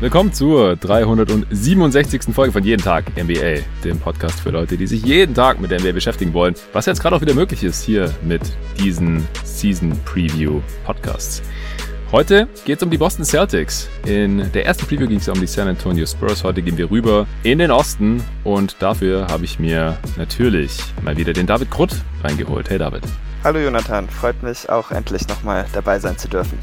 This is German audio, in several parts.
Willkommen zur 367. Folge von Jeden Tag NBA, dem Podcast für Leute, die sich jeden Tag mit der NBA beschäftigen wollen, was jetzt gerade auch wieder möglich ist hier mit diesen Season Preview Podcasts. Heute geht es um die Boston Celtics. In der ersten Preview ging es um die San Antonio Spurs. Heute gehen wir rüber in den Osten und dafür habe ich mir natürlich mal wieder den David Krutt reingeholt. Hey David. Hallo Jonathan, freut mich auch endlich nochmal dabei sein zu dürfen.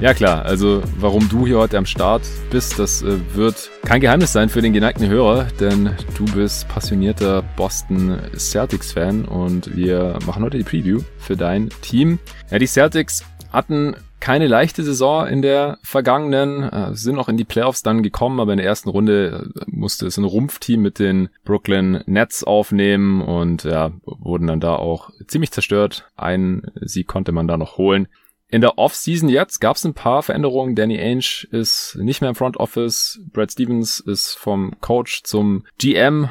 Ja klar, also warum du hier heute am Start bist, das äh, wird kein Geheimnis sein für den geneigten Hörer, denn du bist passionierter Boston Celtics-Fan und wir machen heute die Preview für dein Team. Ja, die Celtics hatten keine leichte Saison in der vergangenen, äh, sind auch in die Playoffs dann gekommen, aber in der ersten Runde äh, musste es ein Rumpfteam mit den Brooklyn Nets aufnehmen und ja, wurden dann da auch ziemlich zerstört. Ein Sieg konnte man da noch holen. In der Offseason jetzt gab es ein paar Veränderungen. Danny Ainge ist nicht mehr im Front Office. Brad Stevens ist vom Coach zum GM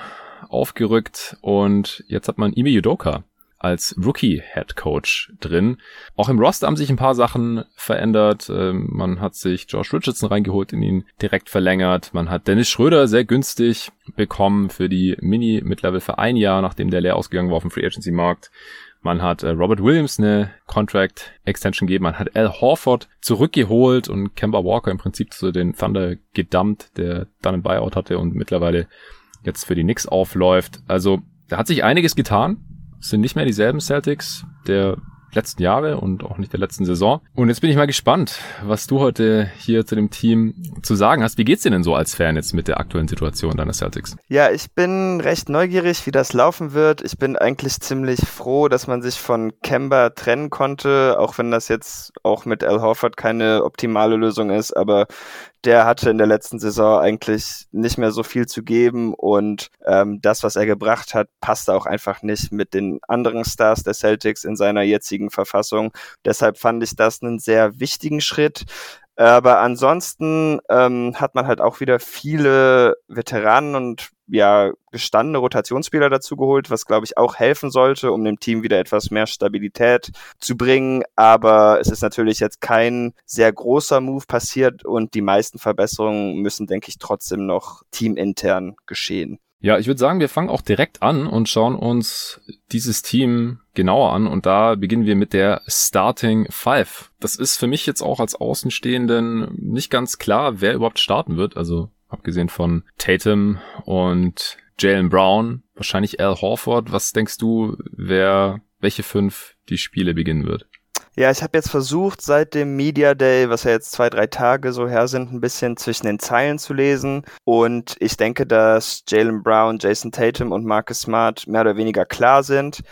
aufgerückt und jetzt hat man Ime Yudoka als Rookie Head Coach drin. Auch im Roster haben sich ein paar Sachen verändert. Ähm, man hat sich Josh Richardson reingeholt, in ihn direkt verlängert. Man hat Dennis Schröder sehr günstig bekommen für die Mini Mid-Level für ein Jahr, nachdem der leer ausgegangen war auf dem Free Agency Markt. Man hat äh, Robert Williams eine Contract Extension gegeben. Man hat Al Horford zurückgeholt und Kemba Walker im Prinzip zu den Thunder gedumpt, der dann ein Buyout hatte und mittlerweile jetzt für die Knicks aufläuft. Also da hat sich einiges getan. Sind nicht mehr dieselben Celtics. Der letzten Jahre und auch nicht der letzten Saison. Und jetzt bin ich mal gespannt, was du heute hier zu dem Team zu sagen hast. Wie geht's dir denn so als Fan jetzt mit der aktuellen Situation deiner Celtics? Ja, ich bin recht neugierig, wie das laufen wird. Ich bin eigentlich ziemlich froh, dass man sich von Kemba trennen konnte, auch wenn das jetzt auch mit Al Horford keine optimale Lösung ist, aber der hatte in der letzten Saison eigentlich nicht mehr so viel zu geben und ähm, das, was er gebracht hat, passte auch einfach nicht mit den anderen Stars der Celtics in seiner jetzigen Verfassung. Deshalb fand ich das einen sehr wichtigen Schritt. Aber ansonsten ähm, hat man halt auch wieder viele Veteranen und ja gestandene Rotationsspieler dazu geholt, was glaube ich auch helfen sollte, um dem Team wieder etwas mehr Stabilität zu bringen. Aber es ist natürlich jetzt kein sehr großer Move passiert und die meisten Verbesserungen müssen, denke ich, trotzdem noch teamintern geschehen. Ja, ich würde sagen, wir fangen auch direkt an und schauen uns dieses Team genauer an. Und da beginnen wir mit der Starting Five. Das ist für mich jetzt auch als Außenstehenden nicht ganz klar, wer überhaupt starten wird. Also abgesehen von Tatum und Jalen Brown, wahrscheinlich Al Horford. Was denkst du, wer welche fünf die Spiele beginnen wird? Ja, ich habe jetzt versucht, seit dem Media Day, was ja jetzt zwei, drei Tage so her sind, ein bisschen zwischen den Zeilen zu lesen. Und ich denke, dass Jalen Brown, Jason Tatum und Marcus Smart mehr oder weniger klar sind.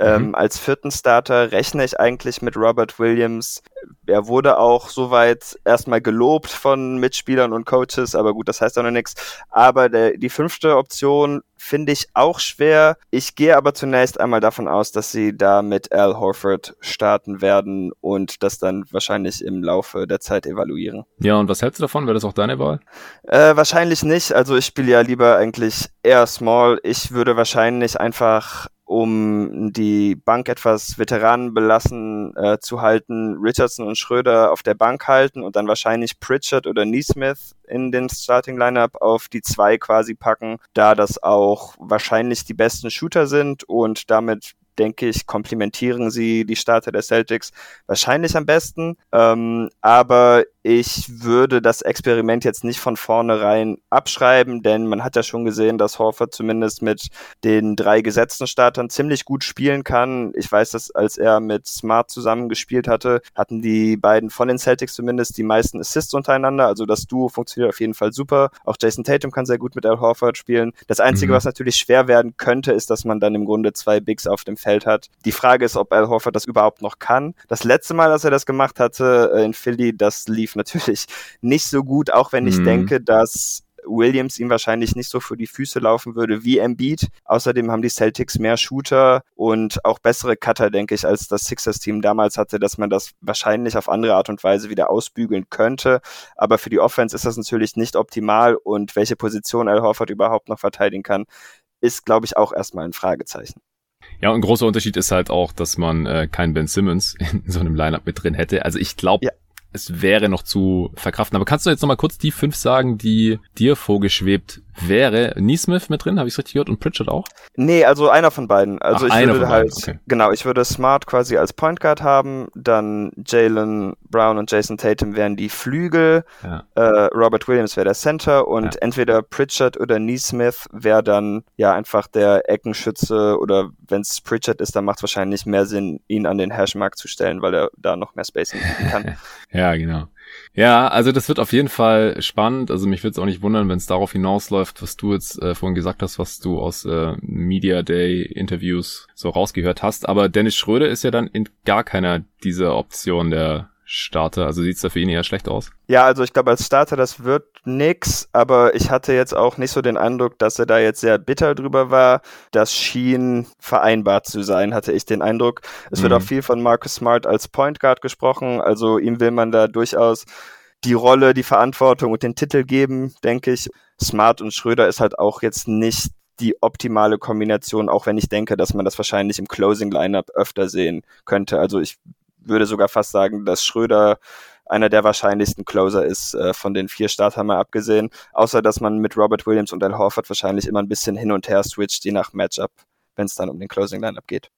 Mhm. Ähm, als vierten Starter rechne ich eigentlich mit Robert Williams. Er wurde auch soweit erstmal gelobt von Mitspielern und Coaches, aber gut, das heißt auch noch nichts. Aber der, die fünfte Option finde ich auch schwer. Ich gehe aber zunächst einmal davon aus, dass sie da mit Al Horford starten werden und das dann wahrscheinlich im Laufe der Zeit evaluieren. Ja, und was hältst du davon? Wäre das auch deine Wahl? Äh, wahrscheinlich nicht. Also ich spiele ja lieber eigentlich eher small. Ich würde wahrscheinlich einfach um die Bank etwas Veteranen belassen äh, zu halten, Richardson und Schröder auf der Bank halten und dann wahrscheinlich Pritchard oder Neesmith in den Starting Lineup auf die zwei quasi packen, da das auch wahrscheinlich die besten Shooter sind und damit denke ich, komplementieren sie die Starter der Celtics wahrscheinlich am besten. Ähm, aber ich würde das Experiment jetzt nicht von vornherein abschreiben, denn man hat ja schon gesehen, dass Horford zumindest mit den drei gesetzten Startern ziemlich gut spielen kann. Ich weiß, dass als er mit Smart zusammengespielt hatte, hatten die beiden von den Celtics zumindest die meisten Assists untereinander. Also das Duo funktioniert auf jeden Fall super. Auch Jason Tatum kann sehr gut mit Al Horford spielen. Das Einzige, mhm. was natürlich schwer werden könnte, ist, dass man dann im Grunde zwei Bigs auf dem Feld hat. Die Frage ist, ob Al Horford das überhaupt noch kann. Das letzte Mal, dass er das gemacht hatte äh, in Philly, das lief natürlich nicht so gut, auch wenn ich mhm. denke, dass Williams ihm wahrscheinlich nicht so für die Füße laufen würde wie Embiid. Außerdem haben die Celtics mehr Shooter und auch bessere Cutter, denke ich, als das Sixers-Team damals hatte, dass man das wahrscheinlich auf andere Art und Weise wieder ausbügeln könnte. Aber für die Offense ist das natürlich nicht optimal und welche Position Al Horford überhaupt noch verteidigen kann, ist, glaube ich, auch erstmal ein Fragezeichen. Ja, ein großer Unterschied ist halt auch, dass man äh, keinen Ben Simmons in so einem Lineup mit drin hätte. Also ich glaube, ja es wäre noch zu verkraften. Aber kannst du jetzt noch mal kurz die fünf sagen, die dir vorgeschwebt wäre? Neesmith mit drin, habe ich richtig gehört, und Pritchard auch? Nee, also einer von beiden. Also Ach, ich würde halt, okay. genau, ich würde Smart quasi als Point Guard haben, dann Jalen Brown und Jason Tatum wären die Flügel, Ja. äh, Robert Williams wäre der Center und Ja. entweder Pritchard oder Neesmith wäre dann ja einfach der Eckenschütze oder wenn es Pritchard ist, dann macht es wahrscheinlich mehr Sinn, ihn an den Hashmark zu stellen, weil er da noch mehr Spacing bieten kann. Ja, genau. Ja, also das wird auf jeden Fall spannend. Also mich würde es auch nicht wundern, wenn es darauf hinausläuft, was du jetzt äh, vorhin gesagt hast, was du aus äh, Media Day Interviews so rausgehört hast. Aber Dennis Schröder ist ja dann in gar keiner dieser Optionen der Starter. Also sieht's da für ihn eher schlecht aus. Ja, also ich glaube, als Starter, das wird nix, aber ich hatte jetzt auch nicht so den Eindruck, dass er da jetzt sehr bitter drüber war. Das schien vereinbar zu sein, hatte ich den Eindruck. Es wird Mhm. auch viel von Marcus Smart als Point Guard gesprochen, also ihm will man da durchaus die Rolle, die Verantwortung und den Titel geben, denke ich. Smart und Schröder ist halt auch jetzt nicht die optimale Kombination, auch wenn ich denke, dass man das wahrscheinlich im Closing Lineup öfter sehen könnte. Also ich würde sogar fast sagen, dass Schröder einer der wahrscheinlichsten Closer ist, äh, von den vier Startern mal abgesehen. Außer, dass man mit Robert Williams und Al Horford wahrscheinlich immer ein bisschen hin und her switcht, je nach Matchup, wenn es dann um den Closing Lineup geht.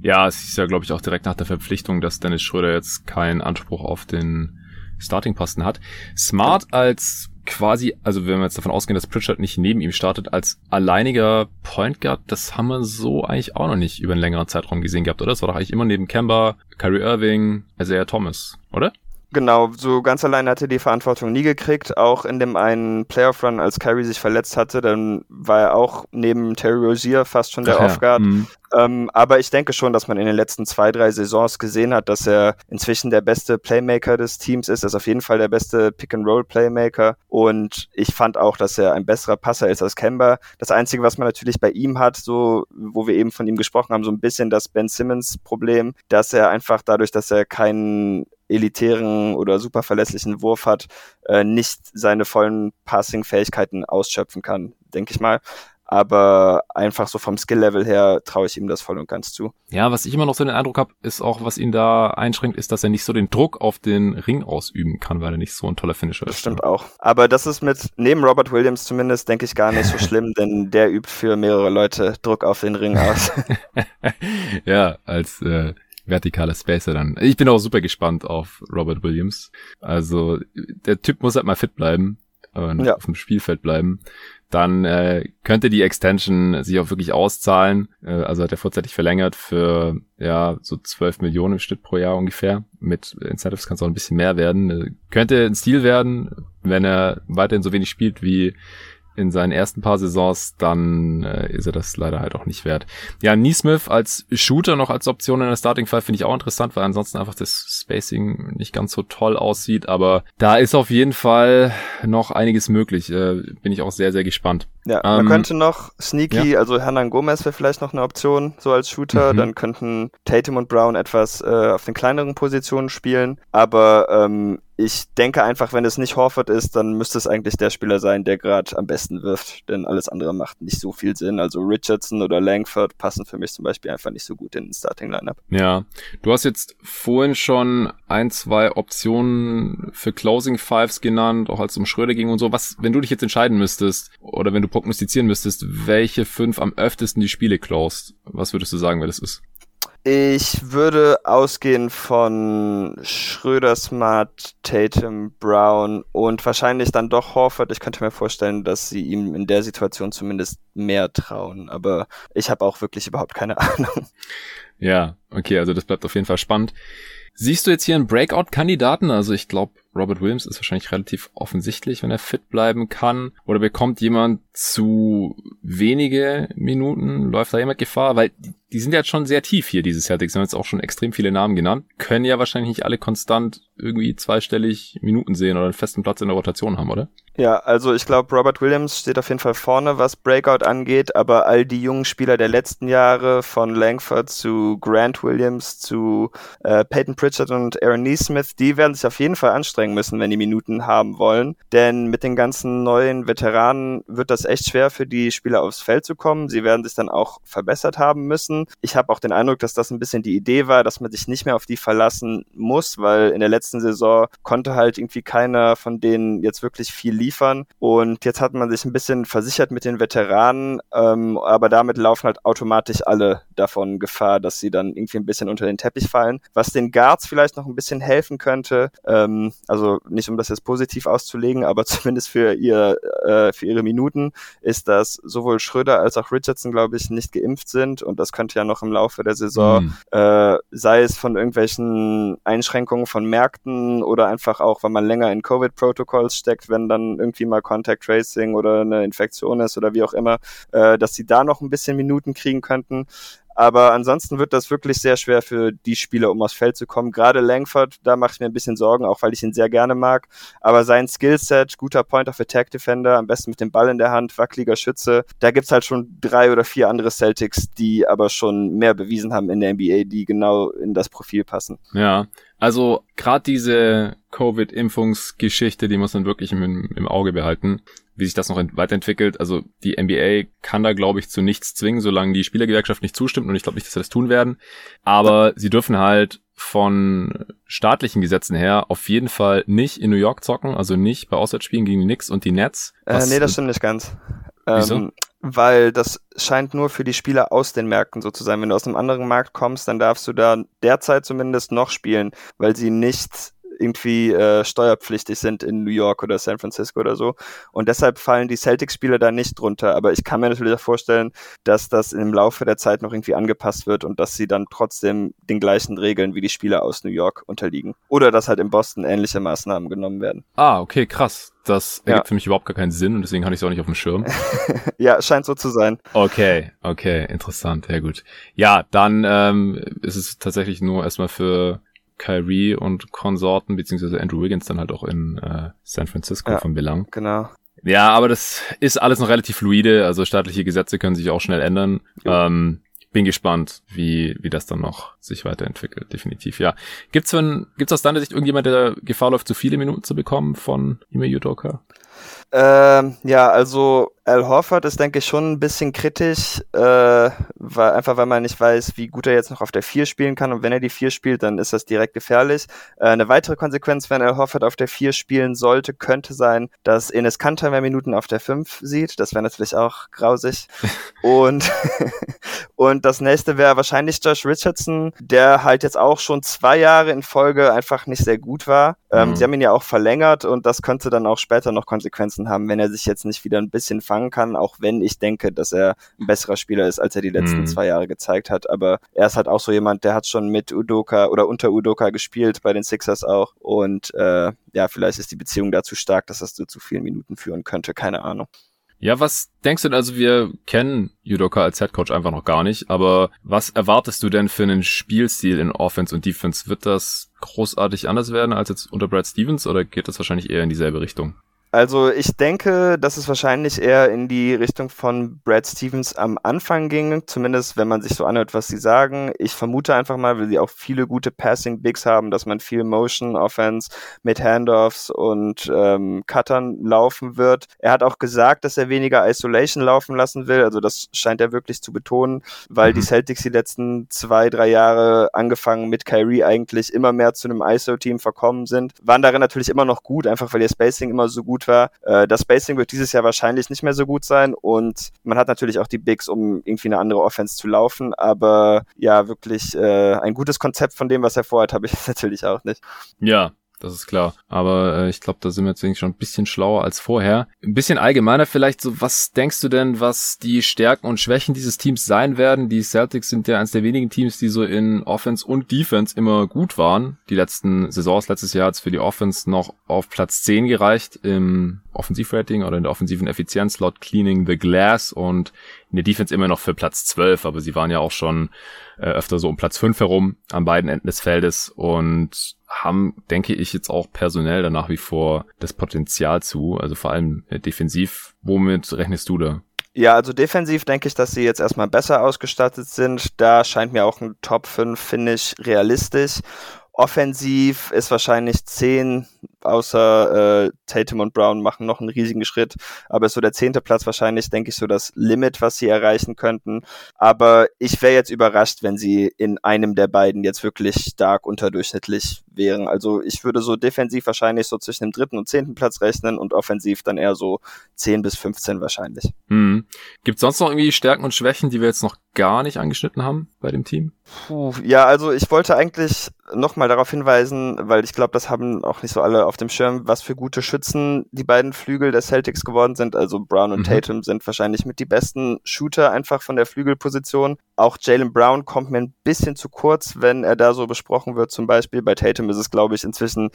Ja, es ist ja, glaube ich, auch direkt nach der Verpflichtung, dass Dennis Schröder jetzt keinen Anspruch auf den Starting-Posten hat. Smart als quasi, also wenn wir jetzt davon ausgehen, dass Pritchard nicht neben ihm startet, als alleiniger Point Guard, das haben wir so eigentlich auch noch nicht über einen längeren Zeitraum gesehen gehabt, oder? Das war doch eigentlich immer neben Kemba, Kyrie Irving, Isaiah Thomas, oder? Genau, so ganz allein hat er die Verantwortung nie gekriegt. Auch in dem einen Playoff-Run, als Kyrie sich verletzt hatte, dann war er auch neben Terry Rozier fast schon der Ach ja, Off-Guard. mhm. Ähm, aber ich denke schon, dass man in den letzten zwei, drei Saisons gesehen hat, dass er inzwischen der beste Playmaker des Teams ist. Er ist auf jeden Fall der beste Pick-and-Roll-Playmaker. Und ich fand auch, dass er ein besserer Passer ist als Kemba. Das Einzige, was man natürlich bei ihm hat, so, wo wir eben von ihm gesprochen haben, so ein bisschen das Ben Simmons-Problem, dass er einfach dadurch, dass er keinen elitären oder super verlässlichen Wurf hat, äh, nicht seine vollen Passing-Fähigkeiten ausschöpfen kann, denke ich mal. Aber einfach so vom Skill-Level her traue ich ihm das voll und ganz zu. Ja, was ich immer noch so den Eindruck habe, ist auch, was ihn da einschränkt, ist, dass er nicht so den Druck auf den Ring ausüben kann, weil er nicht so ein toller Finisher Das ist. stimmt auch. Aber das ist mit, neben Robert Williams zumindest, denke ich, gar nicht so schlimm, denn der übt für mehrere Leute Druck auf den Ring aus. ja, als äh, vertikaler Spacer dann. Ich bin auch super gespannt auf Robert Williams. Also der Typ muss halt mal fit bleiben und Ja. auf dem Spielfeld bleiben. Dann äh, könnte die Extension sich auch wirklich auszahlen. Äh, also hat er vorzeitig verlängert für ja so 12 Millionen im Schnitt pro Jahr ungefähr. Mit Incentives kann es auch ein bisschen mehr werden. Äh, könnte ein Stil werden, wenn er weiterhin so wenig spielt wie in seinen ersten paar Saisons, dann äh, ist er das leider halt auch nicht wert. Ja, Neesmith als Shooter noch als Option in der Starting Five finde ich auch interessant, weil ansonsten einfach das Spacing nicht ganz so toll aussieht, aber da ist auf jeden Fall noch einiges möglich. Äh, bin ich auch sehr, sehr gespannt. Ja, Ähm, man könnte noch Sneaky, also Hernan Gomez wäre vielleicht noch eine Option, so als Shooter. Mhm. Dann könnten Tatum und Brown etwas äh, auf den kleineren Positionen spielen. Aber ähm, ich denke einfach, wenn es nicht Horford ist, dann müsste es eigentlich der Spieler sein, der gerade am besten wirft. Denn alles andere macht nicht so viel Sinn. Also Richardson oder Langford passen für mich zum Beispiel einfach nicht so gut in den Starting Lineup. Ja, du hast jetzt vorhin schon ein, zwei Optionen für Closing Fives genannt, auch als es um Schröder ging und so. Was, wenn du dich jetzt entscheiden müsstest oder wenn du prognostizieren müsstest, welche fünf am öftesten die Spiele closed, was würdest du sagen, wer das ist? Ich würde ausgehen von Schröder, Smart, Tatum, Brown und wahrscheinlich dann doch Horford. Ich könnte mir vorstellen, dass sie ihm in der Situation zumindest mehr trauen. Aber ich habe auch wirklich überhaupt keine Ahnung. Ja, okay, also das bleibt auf jeden Fall spannend. Siehst du jetzt hier einen Breakout-Kandidaten? Also ich glaube, Robert Williams ist wahrscheinlich relativ offensichtlich, wenn er fit bleiben kann. Oder bekommt jemand zu wenige Minuten? Läuft da jemand Gefahr? Weil die, sind ja jetzt schon sehr tief hier, diese Celtics. Wir haben jetzt auch schon extrem viele Namen genannt. Können ja wahrscheinlich nicht alle konstant irgendwie zweistellig Minuten sehen oder einen festen Platz in der Rotation haben, oder? Ja, also ich glaube, Robert Williams steht auf jeden Fall vorne, was Breakout angeht, aber all die jungen Spieler der letzten Jahre, von Langford zu Grant Williams zu äh, Peyton Pritchard und Aaron Neesmith, die werden sich auf jeden Fall anstrengen müssen, wenn die Minuten haben wollen. Denn mit den ganzen neuen Veteranen wird das echt schwer für die Spieler aufs Feld zu kommen. Sie werden sich dann auch verbessert haben müssen. Ich habe auch den Eindruck, dass das ein bisschen die Idee war, dass man sich nicht mehr auf die verlassen muss, weil in der letzten Saison konnte halt irgendwie keiner von denen jetzt wirklich viel liefern. Und jetzt hat man sich ein bisschen versichert mit den Veteranen, ähm, aber damit laufen halt automatisch alle davon Gefahr, dass sie dann irgendwie ein bisschen unter den Teppich fallen. Was den Guards vielleicht noch ein bisschen helfen könnte, ähm, also nicht um das jetzt positiv auszulegen, aber zumindest für ihr äh, für ihre Minuten, ist, dass sowohl Schröder als auch Richardson, glaube ich, nicht geimpft sind und das könnte ja noch im Laufe der Saison, mhm. äh, sei es von irgendwelchen Einschränkungen von Märkten oder einfach auch, weil man länger in Covid-Protocolls steckt, wenn dann irgendwie mal Contact Tracing oder eine Infektion ist oder wie auch immer, äh, dass sie da noch ein bisschen Minuten kriegen könnten. Aber ansonsten wird das wirklich sehr schwer für die Spieler, um aufs Feld zu kommen. Gerade Langford, da mache ich mir ein bisschen Sorgen, auch weil ich ihn sehr gerne mag. Aber sein Skillset, guter Point of Attack Defender, am besten mit dem Ball in der Hand, wackeliger Schütze, da gibt's halt schon drei oder vier andere Celtics, die aber schon mehr bewiesen haben in der NBA, die genau in das Profil passen. Ja, also gerade diese Covid-Impfungsgeschichte, die muss man wirklich im, im Auge behalten wie sich das noch weiterentwickelt. Also die NBA kann da, glaube ich, zu nichts zwingen, solange die Spielergewerkschaft nicht zustimmt und ich glaube nicht, dass sie das tun werden. Aber sie dürfen halt von staatlichen Gesetzen her auf jeden Fall nicht in New York zocken, also nicht bei Auswärtsspielen gegen die Knicks und die Nets. Äh, nee, das stimmt nicht ganz. Wieso? Ähm, weil das scheint nur für die Spieler aus den Märkten so zu sein. Wenn du aus einem anderen Markt kommst, dann darfst du da derzeit zumindest noch spielen, weil sie nicht irgendwie äh, steuerpflichtig sind in New York oder San Francisco oder so. Und deshalb fallen die Celtics-Spieler da nicht drunter. Aber ich kann mir natürlich auch vorstellen, dass das im Laufe der Zeit noch irgendwie angepasst wird und dass sie dann trotzdem den gleichen Regeln wie die Spieler aus New York unterliegen. Oder dass halt in Boston ähnliche Maßnahmen genommen werden. Ah, okay, krass. Das ergibt ja. für mich überhaupt gar keinen Sinn und deswegen hatte ich es auch nicht auf dem Schirm. ja, scheint so zu sein. Okay, okay, interessant, sehr gut. Ja, dann ähm, ist es tatsächlich nur erstmal für Kyrie und Konsorten, beziehungsweise Andrew Wiggins dann halt auch in äh, San Francisco ja, von Belang. Genau. Ja, aber das ist alles noch relativ fluide, also staatliche Gesetze können sich auch schnell ändern. Ähm, bin gespannt, wie, wie das dann noch sich weiterentwickelt, definitiv, ja. Gibt's, wenn, gibt's aus deiner Sicht irgendjemand, der Gefahr läuft, zu viele Minuten zu bekommen von Ime Udoka? Ähm, ja, also Al Horford ist, denke ich, schon ein bisschen kritisch, äh, weil, einfach weil man nicht weiß, wie gut er jetzt noch auf der 4 spielen kann. Und wenn er die 4 spielt, dann ist das direkt gefährlich. Äh, eine weitere Konsequenz, wenn Al Horford auf der 4 spielen sollte, könnte sein, dass Enes Kanter mehr Minuten auf der 5 sieht. Das wäre natürlich auch grausig. und, und das nächste wäre wahrscheinlich Josh Richardson, der halt jetzt auch schon zwei Jahre in Folge einfach nicht sehr gut war. Ähm, mhm. Sie haben ihn ja auch verlängert und das könnte dann auch später noch Konsequenzen haben, wenn er sich jetzt nicht wieder ein bisschen fangen kann, auch wenn ich denke, dass er ein besserer Spieler ist, als er die letzten mhm. zwei Jahre gezeigt hat. Aber er ist halt auch so jemand, der hat schon mit Udoka oder unter Udoka gespielt, bei den Sixers auch. Und äh, ja, vielleicht ist die Beziehung dazu stark, dass das zu vielen Minuten führen könnte. Keine Ahnung. Ja, was denkst du denn? Also wir kennen Judoka als Headcoach einfach noch gar nicht, aber was erwartest du denn für einen Spielstil in Offense und Defense? Wird das großartig anders werden als jetzt unter Brad Stevens oder geht das wahrscheinlich eher in dieselbe Richtung? Also ich denke, dass es wahrscheinlich eher in die Richtung von Brad Stevens am Anfang ging, zumindest wenn man sich so anhört, was sie sagen. Ich vermute einfach mal, weil sie auch viele gute Passing Bigs haben, dass man viel Motion Offense mit Handoffs und ähm, Cuttern laufen wird. Er hat auch gesagt, dass er weniger Isolation laufen lassen will, also das scheint er wirklich zu betonen, weil mhm. die Celtics die letzten zwei, drei Jahre angefangen mit Kyrie eigentlich immer mehr zu einem ISO-Team verkommen sind. Waren darin natürlich immer noch gut, einfach weil ihr Spacing immer so gut war. Äh, das Spacing wird dieses Jahr wahrscheinlich nicht mehr so gut sein und man hat natürlich auch die Bigs, um irgendwie eine andere Offense zu laufen, aber ja, wirklich äh, ein gutes Konzept von dem, was er vorhat, habe ich natürlich auch nicht. Ja, das ist klar. Aber äh, ich glaube, da sind wir jetzt schon ein bisschen schlauer als vorher. Ein bisschen allgemeiner vielleicht so, was denkst du denn, was die Stärken und Schwächen dieses Teams sein werden? Die Celtics sind ja eines der wenigen Teams, die so in Offense und Defense immer gut waren. Die letzten Saisons, letztes Jahr hat es für die Offense noch auf Platz 10 gereicht im Offensivrating oder in der offensiven Effizienz laut Cleaning the Glass und in der Defense immer noch für Platz 12, aber sie waren ja auch schon äh, öfter so um Platz 5 herum an beiden Enden des Feldes und haben, denke ich, jetzt auch personell da nach wie vor das Potenzial zu, also vor allem äh, defensiv. Womit rechnest du da? Ja, also defensiv denke ich, dass sie jetzt erstmal besser ausgestattet sind. Da scheint mir auch ein Top 5 Finish realistisch. Offensiv ist wahrscheinlich 10 außer äh, Tatum und Brown machen noch einen riesigen Schritt. Aber ist so der zehnte Platz wahrscheinlich, denke ich, so das Limit, was sie erreichen könnten. Aber ich wäre jetzt überrascht, wenn sie in einem der beiden jetzt wirklich stark unterdurchschnittlich wären. Also ich würde so defensiv wahrscheinlich so zwischen dem dritten und zehnten Platz rechnen und offensiv dann eher so 10 bis 15 wahrscheinlich. Hm. Gibt es sonst noch irgendwie Stärken und Schwächen, die wir jetzt noch gar nicht angeschnitten haben bei dem Team? Puh, ja, also ich wollte eigentlich nochmal darauf hinweisen, weil ich glaube, das haben auch nicht so alle auf dem Schirm, was für gute Schützen die beiden Flügel der Celtics geworden sind. Also Brown und mhm. Tatum sind wahrscheinlich mit die besten Shooter einfach von der Flügelposition. Auch Jalen Brown kommt mir ein bisschen zu kurz, wenn er da so besprochen wird. Zum Beispiel bei Tatum ist es, glaube ich, inzwischen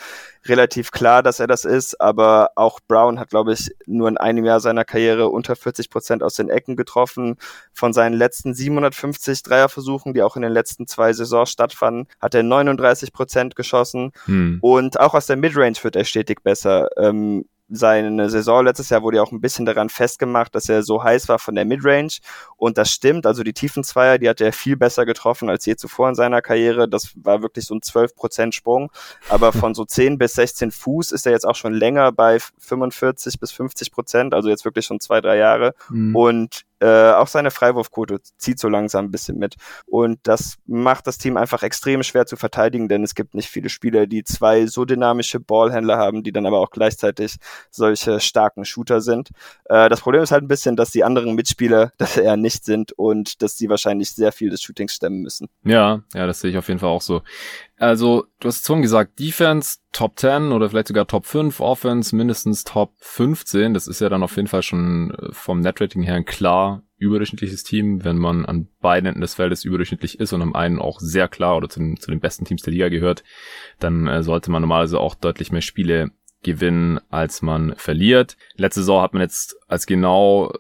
relativ klar, dass er das ist. Aber auch Brown hat, glaube ich, nur in einem Jahr seiner Karriere unter 40 Prozent aus den Ecken getroffen. Von seinen letzten 750 Dreierversuchen, die auch in den letzten zwei Saisons stattfanden, hat er 39 Prozent geschossen. Mhm. Und auch aus der Midrange wird er stetig besser. Ähm, seine Saison letztes Jahr wurde ja auch ein bisschen daran festgemacht, dass er so heiß war von der Midrange. Und das stimmt. Also die tiefen Zweier, die hat er viel besser getroffen als je zuvor in seiner Karriere. Das war wirklich so ein 12% Sprung. Aber von so 10 bis 16 Fuß ist er jetzt auch schon länger bei 45 bis 50 Prozent. Also jetzt wirklich schon zwei, drei Jahre. Mhm. Und äh, auch seine Freiwurfquote zieht so langsam ein bisschen mit. Und das macht das Team einfach extrem schwer zu verteidigen, denn es gibt nicht viele Spieler, die zwei so dynamische Ballhändler haben, die dann aber auch gleichzeitig solche starken Shooter sind. Äh, das Problem ist halt ein bisschen, dass die anderen Mitspieler das eher nicht sind und dass sie wahrscheinlich sehr viel des Shootings stemmen müssen. Ja, ja, das sehe ich auf jeden Fall auch so. Also, du hast schon gesagt, Defense Top 10 oder vielleicht sogar Top 5, Offense mindestens Top 15. Das ist ja dann auf jeden Fall schon äh, vom Netrating her ein klar überdurchschnittliches Team, wenn man an beiden Enden des Feldes überdurchschnittlich ist und am einen auch sehr klar oder zu den, zu den besten Teams der Liga gehört, dann äh, sollte man normalerweise auch deutlich mehr Spiele gewinnen, als man verliert. Letzte Saison hat man jetzt als genau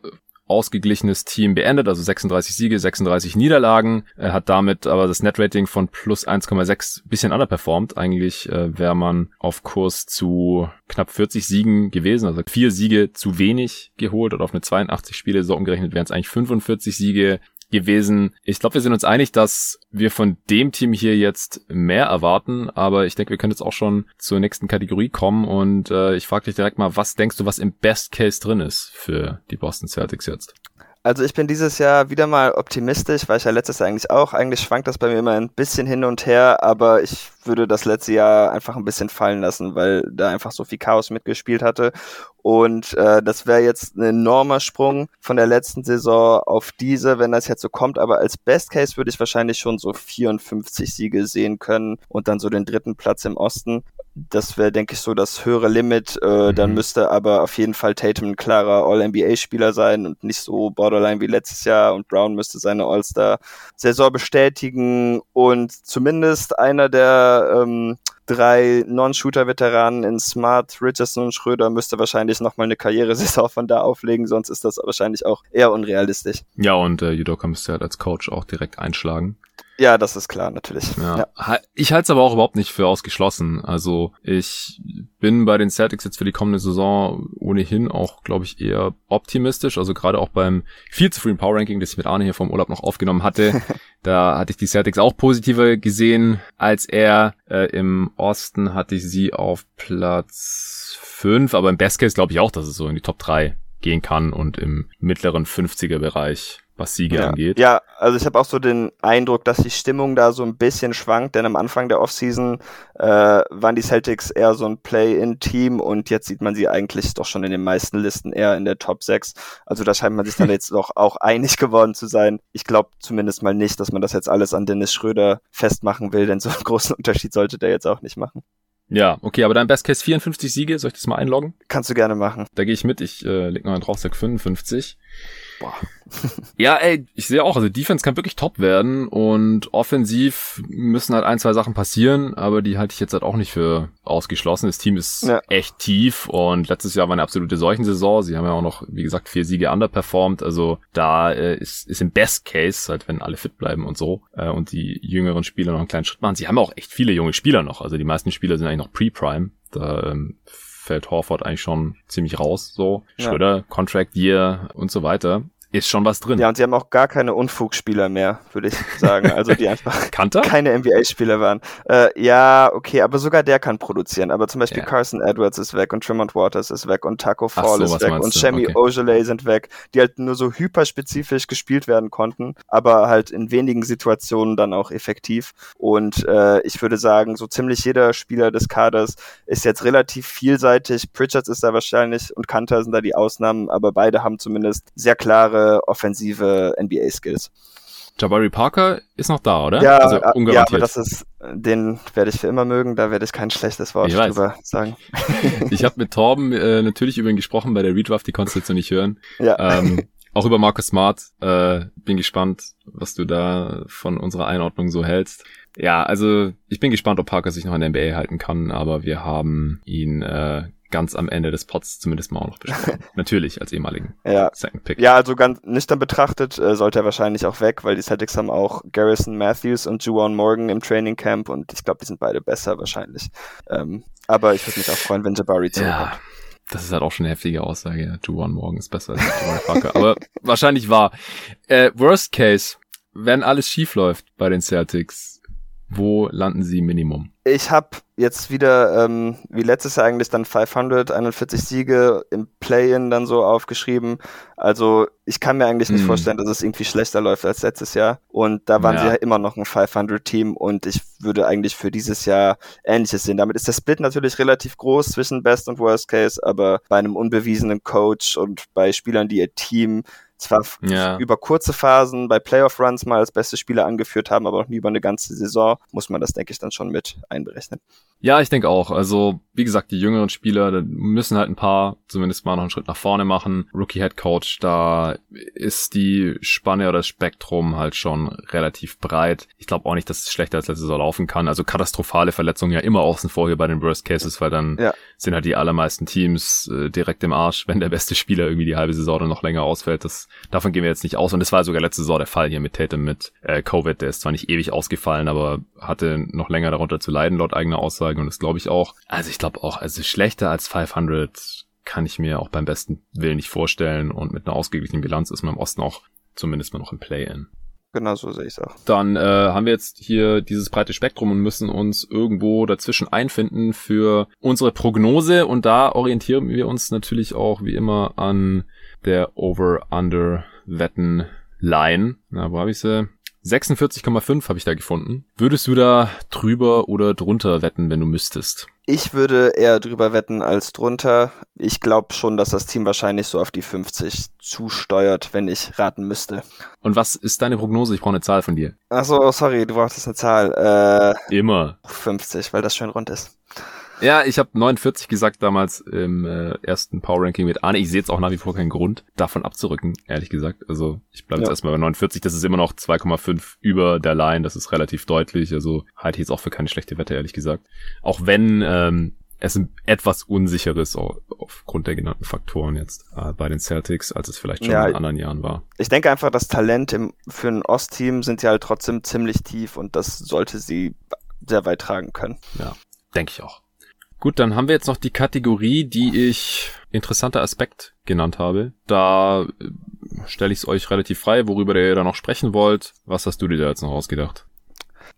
ausgeglichenes Team beendet, also 36 Siege, 36 Niederlagen. Er hat damit aber das Netrating von plus 1,6 bisschen underperformed. Eigentlich äh, wäre man auf Kurs zu knapp 40 Siegen gewesen, also vier Siege zu wenig geholt oder auf eine 82 Spiele so umgerechnet wären es eigentlich 45 Siege gewesen. Ich glaube, wir sind uns einig, dass wir von dem Team hier jetzt mehr erwarten, aber ich denke, wir können jetzt auch schon zur nächsten Kategorie kommen und äh, ich frage dich direkt mal, was denkst du, was im Best Case drin ist für die Boston Celtics jetzt? Also ich bin dieses Jahr wieder mal optimistisch, weil ich ja letztes Jahr eigentlich auch. Eigentlich schwankt das bei mir immer ein bisschen hin und her, aber ich würde das letzte Jahr einfach ein bisschen fallen lassen, weil da einfach so viel Chaos mitgespielt hatte. Und äh, das wäre jetzt ein enormer Sprung von der letzten Saison auf diese, wenn das jetzt so kommt. Aber als Best Case würde ich wahrscheinlich schon so 54 Siege sehen können und dann so den dritten Platz im Osten das wäre, denke ich, so das höhere Limit. Äh, mhm. Dann müsste aber auf jeden Fall Tatum ein klarer All-NBA-Spieler sein und nicht so borderline wie letztes Jahr. Und Brown müsste seine All-Star-Saison bestätigen und zumindest einer der ähm, drei Non-Shooter-Veteranen in Smart, Richardson und Schröder müsste wahrscheinlich nochmal eine Karrieresaison von da auflegen, sonst ist das wahrscheinlich auch eher unrealistisch. Ja, und äh, Judoka müsste halt als Coach auch direkt einschlagen. Ja, das ist klar, natürlich. Ja. ja. Ich halte es aber auch überhaupt nicht für ausgeschlossen. Also ich bin bei den Celtics jetzt für die kommende Saison ohnehin auch, glaube ich, eher optimistisch. Also gerade auch beim viel zu frühen Power Ranking, das ich mit Arne hier vom Urlaub noch aufgenommen hatte, da hatte ich die Celtics auch positiver gesehen als er. Äh, Im Osten hatte ich sie auf Platz fünf, aber im Best Case glaube ich auch, dass es so in die Top drei gehen kann und im mittleren 50er Bereich was Siege ja. angeht. Ja, also ich habe auch so den Eindruck, dass die Stimmung da so ein bisschen schwankt, denn am Anfang der Offseason äh, waren die Celtics eher so ein Play-in-Team und jetzt sieht man sie eigentlich doch schon in den meisten Listen eher in der Top 6. Also da scheint man sich dann jetzt doch auch einig geworden zu sein. Ich glaube zumindest mal nicht, dass man das jetzt alles an Dennis Schröder festmachen will, denn so einen großen Unterschied sollte der jetzt auch nicht machen. Ja, okay, aber dein Best Case 54 Siege, soll ich das mal einloggen? Kannst du gerne machen. Da gehe ich mit, ich äh, leg noch einen drauf, sag 55. boah. ja, ey, ich sehe auch, also Defense kann wirklich top werden und offensiv müssen halt ein, zwei Sachen passieren, aber die halte ich jetzt halt auch nicht für ausgeschlossen. Das Team ist ja. echt tief und letztes Jahr war eine absolute Seuchensaison. Sie haben ja auch noch, wie gesagt, vier Siege underperformed. Also da äh, ist, ist im Best Case, halt wenn alle fit bleiben und so äh, und die jüngeren Spieler noch einen kleinen Schritt machen. Sie haben auch echt viele junge Spieler noch. Also die meisten Spieler sind eigentlich noch Pre-Prime. Da ähm, fällt Horford eigentlich schon ziemlich raus, so. Schröder, ja. Contract Year und so weiter ist schon was drin. Ja, und sie haben auch gar keine Unfugspieler mehr, würde ich sagen. Also die einfach Kanter? keine NBA-Spieler waren. Äh, ja, okay, aber sogar der kann produzieren. Aber zum Beispiel ja. Carson Edwards ist weg und Tremont Waters ist weg und Taco Fall so, ist weg und Shemi okay. Ojale sind weg, die halt nur so hyperspezifisch gespielt werden konnten, aber halt in wenigen Situationen dann auch effektiv. Und äh, ich würde sagen, so ziemlich jeder Spieler des Kaders ist jetzt relativ vielseitig. Pritchards ist da wahrscheinlich und Kanter sind da die Ausnahmen, aber beide haben zumindest sehr klare klare offensive NBA-Skills. Jabari Parker ist noch da, oder? Ja, also äh, ja, aber das ist, den werde ich für immer mögen, da werde ich kein schlechtes Wort drüber sagen. ich habe mit Torben äh, natürlich über ihn gesprochen bei der Redraft, die konntest du jetzt noch nicht hören. Ja. Ähm, auch über Marcus Smart. Äh, bin gespannt, was du da von unserer Einordnung so hältst. Ja, also ich bin gespannt, ob Parker sich noch in der NBA halten kann, aber wir haben ihn äh, ganz am Ende des Pots zumindest mal auch noch besprochen. Natürlich als ehemaligen ja. Second Pick. Ja, also ganz nüchtern betrachtet äh, sollte er wahrscheinlich auch weg, weil die Celtics haben auch Garrison Matthews und Juwan Morgan im Training Camp und ich glaube, die sind beide besser wahrscheinlich. Ähm, aber ich würde mich auch freuen, wenn Jabari zurückkommt. Ja. Das ist halt auch schon eine heftige Aussage. Ja. Juwan Morgan ist besser als Jabari Parker. Aber wahrscheinlich war. Äh, worst Case, wenn alles schief läuft bei den Celtics, wo landen sie Minimum? Ich habe jetzt wieder, ähm, wie letztes Jahr eigentlich, dann 541 Siege im Play-In dann so aufgeschrieben. Also ich kann mir eigentlich nicht mm. vorstellen, dass es irgendwie schlechter läuft als letztes Jahr. Und da waren ja. sie ja immer noch ein 500-Team und ich würde eigentlich für dieses Jahr Ähnliches sehen. Damit ist der Split natürlich relativ groß zwischen Best und Worst Case, aber bei einem unbewiesenen Coach und bei Spielern, die ihr Team zwar ja. über kurze Phasen bei Playoff-Runs mal als beste Spieler angeführt haben, aber auch nie über eine ganze Saison, muss man das, denke ich, dann schon mit einberechnen. Ja, ich denke auch. Also, wie gesagt, die jüngeren Spieler müssen halt ein paar zumindest mal noch einen Schritt nach vorne machen. Rookie Head Coach, da ist die Spanne oder das Spektrum halt schon relativ breit. Ich glaube auch nicht, dass es schlechter als letzte Saison laufen kann. Also katastrophale Verletzungen ja immer außen vor hier bei den Worst Cases, weil dann ja. sind halt die allermeisten Teams äh, direkt im Arsch, wenn der beste Spieler irgendwie die halbe Saison dann noch länger ausfällt. Das, davon gehen wir jetzt nicht aus. Und das war sogar letzte Saison der Fall hier mit Tatum mit äh, Covid. Der ist zwar nicht ewig ausgefallen, aber hatte noch länger darunter zu leiden, laut eigener Aussage sagen und das glaube ich auch. Also ich glaube auch, also schlechter als 500 kann ich mir auch beim besten Willen nicht vorstellen und mit einer ausgeglichenen Bilanz ist man im Osten auch zumindest mal noch im Play-In. Genau so sehe ich es auch. Dann äh, haben wir jetzt hier dieses breite Spektrum und müssen uns irgendwo dazwischen einfinden für unsere Prognose und da orientieren wir uns natürlich auch wie immer an der Over-Under-Wetten-Line. Na, wo habe ich sie? 46,5 habe ich da gefunden. Würdest du da drüber oder drunter wetten, wenn du müsstest? Ich würde eher drüber wetten als drunter. Ich glaube schon, dass das Team wahrscheinlich so auf die 50 zusteuert, wenn ich raten müsste. Und was ist deine Prognose? Ich brauche eine Zahl von dir. Achso, sorry, du brauchst eine Zahl. Äh, Immer. 50, weil das schön rund ist. Ja, ich habe 49 gesagt damals im äh, ersten Power Ranking mit Arne. Ich sehe jetzt auch nach wie vor keinen Grund, davon abzurücken, ehrlich gesagt. Also ich bleibe ja. jetzt erstmal bei 49. Das ist immer noch 2,5 über der Line. Das ist relativ deutlich. Also halte ich jetzt auch für keine schlechte Wette, ehrlich gesagt. Auch wenn ähm, es etwas unsicheres aufgrund der genannten Faktoren jetzt äh, bei den Celtics, als es vielleicht schon ja, in anderen Jahren war. Ich denke einfach, das Talent im, für ein Ostteam sind ja halt trotzdem ziemlich tief und das sollte sie sehr weit tragen können. Ja, denke ich auch. Gut, dann haben wir jetzt noch die Kategorie, die ich interessanter Aspekt genannt habe. Da äh, stelle ich es euch relativ frei, worüber ihr da noch sprechen wollt. Was hast du dir da jetzt noch ausgedacht?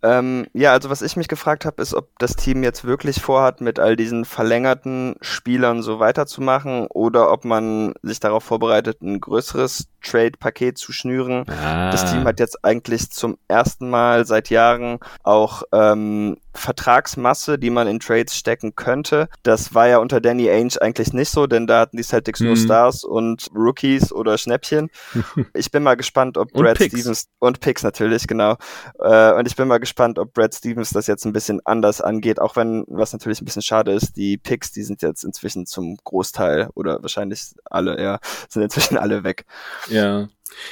Ähm, ja, also was ich mich gefragt habe, ist, ob das Team jetzt wirklich vorhat, mit all diesen verlängerten Spielern so weiterzumachen oder ob man sich darauf vorbereitet, ein größeres Trade-Paket zu schnüren. Ah. Das Team hat jetzt eigentlich zum ersten Mal seit Jahren auch ähm, Vertragsmasse, die man in Trades stecken könnte. Das war ja unter Danny Ainge eigentlich nicht so, denn da hatten die Celtics mhm. nur Stars und Rookies oder Schnäppchen. ich bin mal gespannt, ob Brad Picks. Stevens und Picks natürlich, genau. Äh, und ich bin mal gespannt, ob Brad Stevens das jetzt ein bisschen anders angeht, auch wenn, was natürlich ein bisschen schade ist, die Picks, die sind jetzt inzwischen zum Großteil oder wahrscheinlich alle, ja, sind inzwischen alle weg. Ja.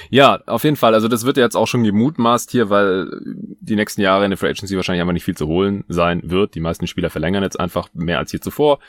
Ja, auf jeden Fall. Also das wird jetzt auch schon gemutmaßt hier, weil die nächsten Jahre in der Free Agency wahrscheinlich einfach nicht viel zu holen sein wird. Die meisten Spieler verlängern jetzt einfach mehr als je zuvor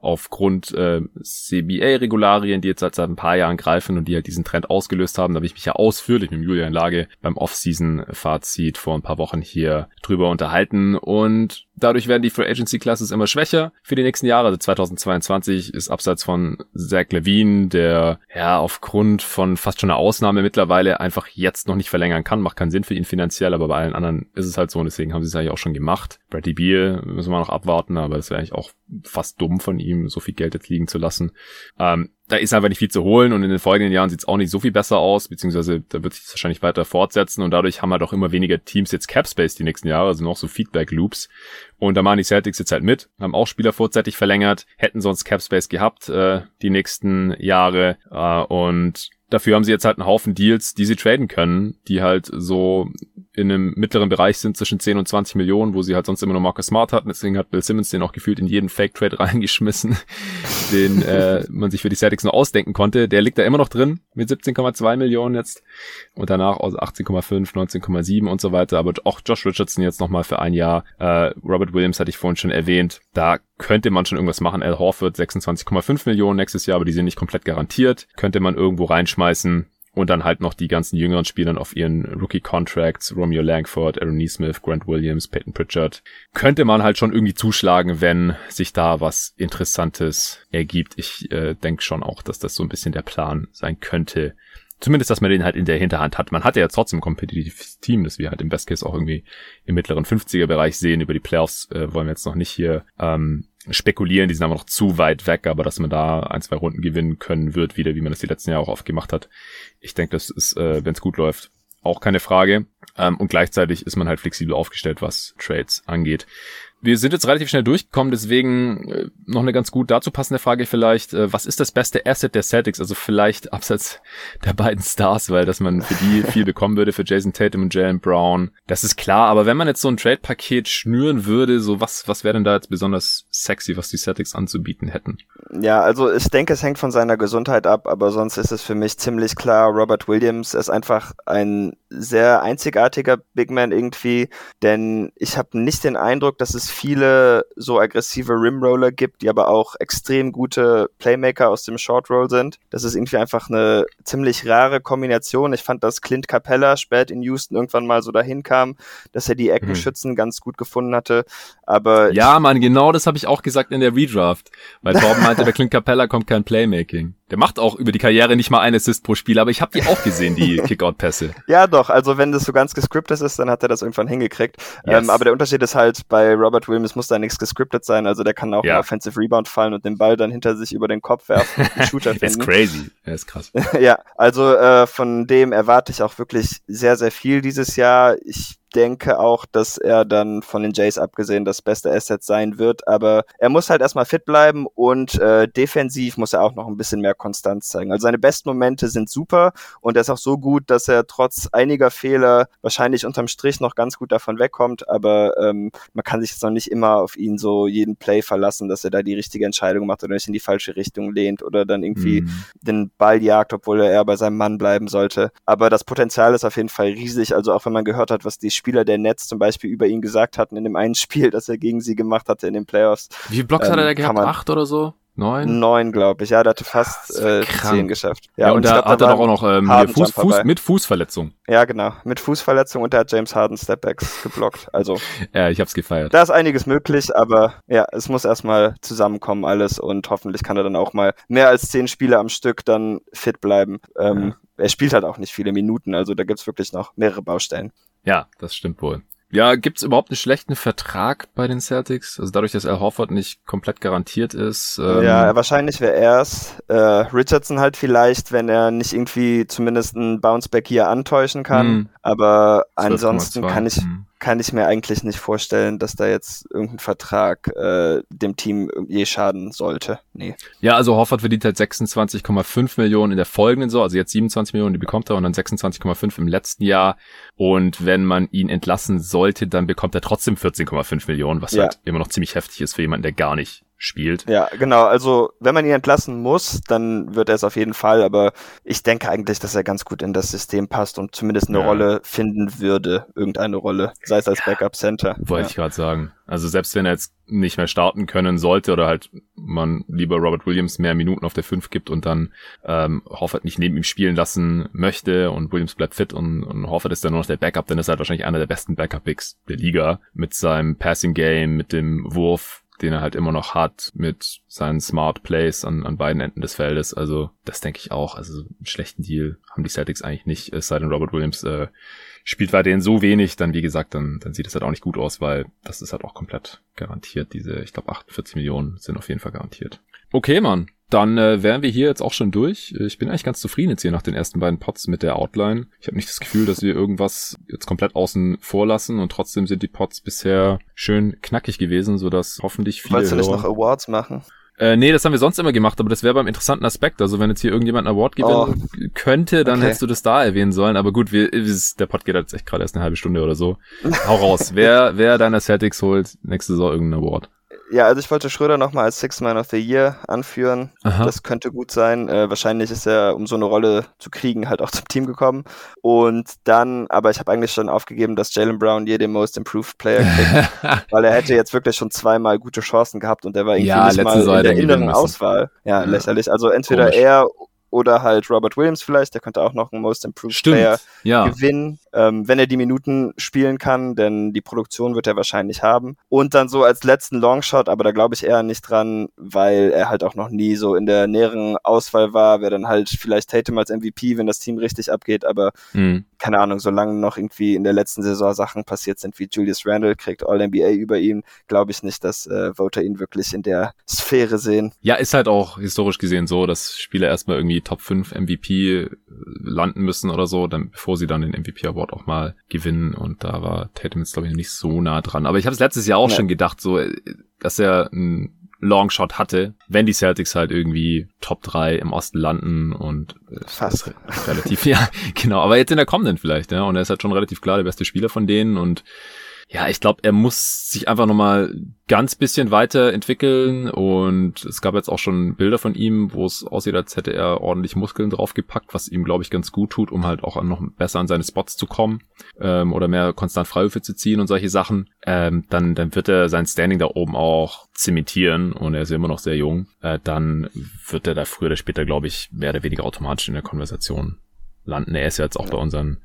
aufgrund äh, CBA-Regularien, die jetzt seit, seit ein paar Jahren greifen und die halt diesen Trend ausgelöst haben. Da habe ich mich ja ausführlich mit Julian Lage beim Off-Season-Fazit vor ein paar Wochen hier drüber unterhalten und Dadurch werden die Free Agency Classes immer schwächer für die nächsten Jahre. Also 2022 ist abseits von Zach Levine, der ja aufgrund von fast schon einer Ausnahme mittlerweile einfach jetzt noch nicht verlängern kann. Macht keinen Sinn für ihn finanziell, aber bei allen anderen ist es halt so und deswegen haben sie es eigentlich auch schon gemacht. Bradley Beal müssen wir noch abwarten, aber das wäre eigentlich auch fast dumm von ihm, so viel Geld jetzt liegen zu lassen. Ähm, da ist einfach nicht viel zu holen und in den folgenden Jahren sieht es auch nicht so viel besser aus, beziehungsweise da wird sich das wahrscheinlich weiter fortsetzen und dadurch haben halt auch immer weniger Teams jetzt Cap Space die nächsten Jahre, also noch so Feedback Loops und da machen die Celtics jetzt halt mit, haben auch Spieler vorzeitig verlängert, hätten sonst Cap Space gehabt äh, die nächsten Jahre äh, und dafür haben sie jetzt halt einen Haufen Deals, die sie traden können, die halt so in einem mittleren Bereich sind zwischen 10 und 20 Millionen, wo sie halt sonst immer nur Marcus Smart hatten. Deswegen hat Bill Simmons den auch gefühlt in jeden Fake-Trade reingeschmissen, den äh, man sich für die Celtics nur ausdenken konnte. Der liegt da immer noch drin mit 17,2 Millionen jetzt und danach aus 18,5, 19,7 und so weiter. Aber auch Josh Richardson jetzt nochmal für ein Jahr. Äh, Robert Williams hatte ich vorhin schon erwähnt. Da könnte man schon irgendwas machen. Al Horford 26,5 Millionen nächstes Jahr, aber die sind nicht komplett garantiert. Könnte man irgendwo reinschmeißen und dann halt noch die ganzen jüngeren Spielern auf ihren Rookie-Contracts, Romeo Langford, Aaron Neesmith, Grant Williams, Peyton Pritchard. Könnte man halt schon irgendwie zuschlagen, wenn sich da was Interessantes ergibt. Ich äh, denke schon auch, dass das so ein bisschen der Plan sein könnte. Zumindest, dass man den halt in der Hinterhand hat. Man hat ja trotzdem ein kompetitives Team, das wir halt im Best Case auch irgendwie im mittleren 50er-Bereich sehen. Über die Playoffs äh, wollen wir jetzt noch nicht hier ähm, spekulieren, die sind aber noch zu weit weg, aber dass man da ein, zwei Runden gewinnen können wird, wieder, wie man das die letzten Jahre auch oft gemacht hat. Ich denke, das ist, äh, wenn es gut läuft, auch keine Frage. Ähm, und gleichzeitig ist man halt flexibel aufgestellt, was Trades angeht. Wir sind jetzt relativ schnell durchgekommen, deswegen äh, noch eine ganz gut dazu passende Frage vielleicht. Äh, was ist das beste Asset der Celtics? Also vielleicht abseits der beiden Stars, weil dass man für die viel bekommen würde, für Jason Tatum und Jalen Brown. Das ist klar, aber wenn man jetzt so ein Trade-Paket schnüren würde, so was, was wäre denn da jetzt besonders sexy, was die Celtics anzubieten hätten? Ja, also ich denke, es hängt von seiner Gesundheit ab, aber sonst ist es für mich ziemlich klar, Robert Williams ist einfach ein sehr einzigartiger Big Man irgendwie, denn ich habe nicht den Eindruck, dass es viele so aggressive Rimroller gibt, die aber auch extrem gute Playmaker aus dem Short Roll sind. Das ist irgendwie einfach eine ziemlich rare Kombination. Ich fand, dass Clint Capella spät in Houston irgendwann mal so dahin kam, dass er die Eckenschützen mhm. ganz gut gefunden hatte. Aber ja, Mann, genau das habe ich auch gesagt in der Redraft, weil Torben meinte, bei Clint Capella kommt kein Playmaking. Der macht auch über die Karriere nicht mal einen Assist pro Spiel, aber ich habe die auch gesehen, die Kickout-Pässe. ja, doch. Also wenn das so ganz gescriptet ist, dann hat er das irgendwann hingekriegt. Yes. Ähm, aber der Unterschied ist halt, bei Robert Williams muss da nichts gescriptet sein. Also der kann auch ja. Offensive Rebound fallen und den Ball dann hinter sich über den Kopf werfen und Shooter finden. ist crazy. Er ist krass. ja, also äh, von dem erwarte ich auch wirklich sehr, sehr viel dieses Jahr. Ich denke auch, dass er dann von den Jays abgesehen das beste Asset sein wird. Aber er muss halt erstmal fit bleiben und äh, defensiv muss er auch noch ein bisschen mehr Konstanz zeigen. Also seine besten Momente sind super und er ist auch so gut, dass er trotz einiger Fehler wahrscheinlich unterm Strich noch ganz gut davon wegkommt. Aber ähm, man kann sich jetzt noch nicht immer auf ihn so jeden Play verlassen, dass er da die richtige Entscheidung macht oder nicht in die falsche Richtung lehnt oder dann irgendwie mhm. den Ball jagt, obwohl er eher bei seinem Mann bleiben sollte. Aber das Potenzial ist auf jeden Fall riesig. Also auch wenn man gehört hat, was die Spieler der Nets zum Beispiel über ihn gesagt hatten in dem einen Spiel, das er gegen sie gemacht hatte in den Playoffs. Wie viele Blocks ähm, hat er da gehabt? Acht oder so? Neun? Neun, glaube ich. Ja, der hatte fast äh, zehn geschafft. Ja, ja und, und da hat er doch auch noch ähm, Fuß, Fuß, mit Fußverletzung. Ja, genau. Mit Fußverletzung und da hat James Harden Stepbacks geblockt. Also. ja, ich hab's gefeiert. Da ist einiges möglich, aber ja, es muss erstmal zusammenkommen alles und hoffentlich kann er dann auch mal mehr als zehn Spiele am Stück dann fit bleiben. Ähm, ja. Er spielt halt auch nicht viele Minuten, also da gibt's wirklich noch mehrere Baustellen. Ja, das stimmt wohl. Ja, gibt's überhaupt einen schlechten Vertrag bei den Celtics? Also dadurch, dass Al Horford nicht komplett garantiert ist. Ähm ja, wahrscheinlich wäre er's. Äh, Richardson halt vielleicht, wenn er nicht irgendwie zumindest einen Bounceback hier antäuschen kann. Hm. Aber ansonsten kann ich, hm kann ich mir eigentlich nicht vorstellen, dass da jetzt irgendein Vertrag äh, dem Team je schaden sollte. Nee. Ja, also Hoffert verdient halt 26,5 Millionen in der folgenden Saison, also jetzt 27 Millionen, die bekommt er und dann 26,5 im letzten Jahr. Und wenn man ihn entlassen sollte, dann bekommt er trotzdem 14,5 Millionen, was ja. halt immer noch ziemlich heftig ist für jemanden, der gar nicht spielt. Ja, genau. Also wenn man ihn entlassen muss, dann wird er es auf jeden Fall. Aber ich denke eigentlich, dass er ganz gut in das System passt und zumindest eine ja. Rolle finden würde, irgendeine Rolle, sei es als Backup Center. Wollte ja. ich gerade sagen. Also selbst wenn er jetzt nicht mehr starten können sollte oder halt man lieber Robert Williams mehr Minuten auf der 5 gibt und dann ähm, Hoffert nicht neben ihm spielen lassen möchte und Williams bleibt fit und, und Hoffert ist dann nur noch der Backup, dann ist er halt wahrscheinlich einer der besten Backup-Picks der Liga mit seinem Passing-Game, mit dem Wurf, den er halt immer noch hat mit seinen Smart Plays an, an beiden Enden des Feldes. Also das denke ich auch. Also einen schlechten Deal haben die Celtics eigentlich nicht, es sei denn Robert Williams äh, spielt weiterhin so wenig, dann wie gesagt, dann, dann sieht es halt auch nicht gut aus, weil das ist halt auch komplett garantiert. Diese, ich glaube, 48 Millionen sind auf jeden Fall garantiert. Okay, Mann. Dann äh, wären wir hier jetzt auch schon durch. Ich bin eigentlich ganz zufrieden jetzt hier nach den ersten beiden Pots mit der Outline. Ich habe nicht das Gefühl, dass wir irgendwas jetzt komplett außen vor lassen und trotzdem sind die Pots bisher schön knackig gewesen, sodass hoffentlich viele Wolltest du nicht noch Awards machen? Äh, nee, das haben wir sonst immer gemacht, aber das wäre beim interessanten Aspekt. Also wenn jetzt hier irgendjemand einen Award gewinnen oh. könnte, dann okay. hättest du das da erwähnen sollen. Aber gut, wir, der Pod geht jetzt echt gerade erst eine halbe Stunde oder so. Hau raus. wer, wer deiner Celtics holt nächste Saison irgendeinen Award? Ja, also ich wollte Schröder nochmal als Six Man of the Year anführen. Aha. Das könnte gut sein. Äh, wahrscheinlich ist er, um so eine Rolle zu kriegen, halt auch zum Team gekommen. Und dann, aber ich habe eigentlich schon aufgegeben, dass Jalen Brown hier den Most Improved Player kriegt. weil er hätte jetzt wirklich schon zweimal gute Chancen gehabt und der war irgendwie ja, nicht mal in der inneren Auswahl. Ja, ja, lächerlich. Also entweder Komisch. er oder halt Robert Williams vielleicht, der könnte auch noch einen Most Improved Stimmt, Player ja. gewinnen, ähm, wenn er die Minuten spielen kann, denn die Produktion wird er wahrscheinlich haben. Und dann so als letzten Longshot, aber da glaube ich eher nicht dran, weil er halt auch noch nie so in der näheren Auswahl war, wäre dann halt vielleicht Tatum als MVP, wenn das Team richtig abgeht, aber mhm. keine Ahnung, solange noch irgendwie in der letzten Saison Sachen passiert sind, wie Julius Randle kriegt All-NBA über ihn, glaube ich nicht, dass äh, Voter ihn wirklich in der Sphäre sehen. Ja, ist halt auch historisch gesehen so, dass Spieler erstmal irgendwie Top 5 MVP äh, landen müssen oder so, dann, bevor sie dann den MVP Award auch mal gewinnen. Und da war Tatum jetzt, glaube ich, nicht so nah dran. Aber ich habe es letztes Jahr auch ja. schon gedacht, so, äh, dass er ein Longshot hatte, wenn die Celtics halt irgendwie Top 3 im Osten landen und äh, fast relativ, ja, genau, aber jetzt in der kommenden vielleicht, ja, und er ist halt schon relativ klar der beste Spieler von denen und ja, ich glaube, er muss sich einfach nochmal ganz bisschen weiterentwickeln und es gab jetzt auch schon Bilder von ihm, wo es aussieht, als hätte er ordentlich Muskeln draufgepackt, was ihm, glaube ich, ganz gut tut, um halt auch noch besser an seine Spots zu kommen ähm, oder mehr konstant Freiwürfe zu ziehen und solche Sachen. Ähm, dann, dann wird er sein Standing da oben auch zementieren und er ist ja immer noch sehr jung. Äh, dann wird er da früher oder später, glaube ich, mehr oder weniger automatisch in der Konversation landen. Er ist ja jetzt auch bei unseren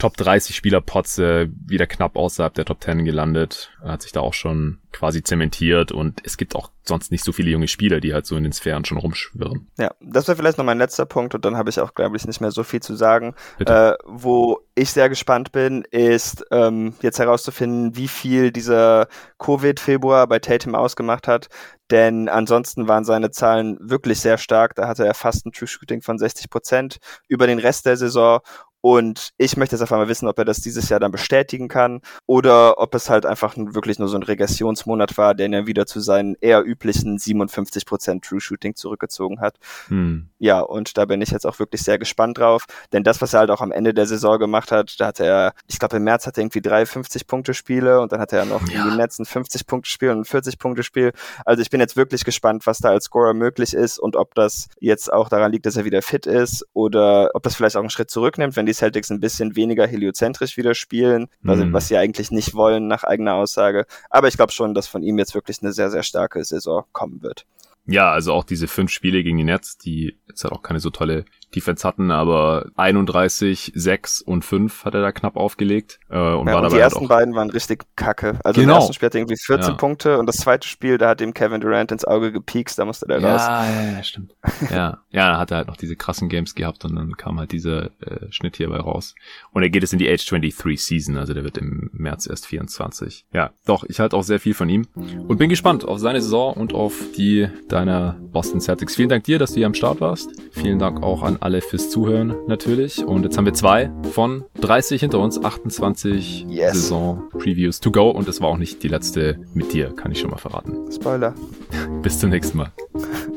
Top 30 Spieler Potze wieder knapp außerhalb der Top 10 gelandet. Er hat sich da auch schon quasi zementiert und es gibt auch sonst nicht so viele junge Spieler, die halt so in den Sphären schon rumschwirren. Ja, das wäre vielleicht noch mein letzter Punkt und dann habe ich auch, glaube ich, nicht mehr so viel zu sagen. Äh, wo ich sehr gespannt bin, ist ähm, jetzt herauszufinden, wie viel dieser Covid-Februar bei Tatum ausgemacht hat. Denn ansonsten waren seine Zahlen wirklich sehr stark. Da hatte er fast ein True Shooting von 60 Prozent über den Rest der Saison. Und ich möchte jetzt einfach mal wissen, ob er das dieses Jahr dann bestätigen kann oder ob es halt einfach wirklich nur so ein Regressionsmonat war, der ihn dann wieder zu seinen eher üblichen 57% True Shooting zurückgezogen hat. Hm. Ja, und da bin ich jetzt auch wirklich sehr gespannt drauf, denn das, was er halt auch am Ende der Saison gemacht hat, da hatte er, ich glaube im März hatte er irgendwie drei 50-Punkte-Spiele und dann hatte er noch ja. in den letzten 50-Punkte-Spiel und ein 40-Punkte-Spiel. Also ich bin jetzt wirklich gespannt, was da als Scorer möglich ist und ob das jetzt auch daran liegt, dass er wieder fit ist oder ob das vielleicht auch einen Schritt zurücknimmt, wenn die Celtics ein bisschen weniger heliozentrisch wieder spielen, mhm. was sie eigentlich nicht wollen nach eigener Aussage. Aber ich glaube schon, dass von ihm jetzt wirklich eine sehr, sehr starke Saison kommen wird. Ja, also auch diese fünf Spiele gegen die Nets, die jetzt halt auch keine so tolle Defense hatten, aber 31, 6 und 5 hat er da knapp aufgelegt. Äh, und ja, war und die ersten beiden waren richtig kacke. Also genau. im ersten Spiel hat er irgendwie 14 ja. Punkte und das zweite Spiel, da hat ihm Kevin Durant ins Auge gepiekst, da musste der ja, raus. Ja, ja, stimmt. ja, ja, dann hat er halt noch diese krassen Games gehabt und dann kam halt dieser äh, Schnitt hierbei raus. Und er geht es in die Age 23 Season, also der wird im März erst 24. Ja, doch, ich halte auch sehr viel von ihm und bin gespannt auf seine Saison und auf die deiner Boston Celtics. Vielen Dank dir, dass du hier am Start warst. Vielen Dank auch an alle fürs Zuhören natürlich. Und jetzt haben wir zwei von 30 hinter uns, 28 yes. Saison-Previews to go. Und es war auch nicht die letzte mit dir, kann ich schon mal verraten. Spoiler. Bis zum nächsten Mal.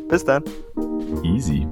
Bis dann. Easy.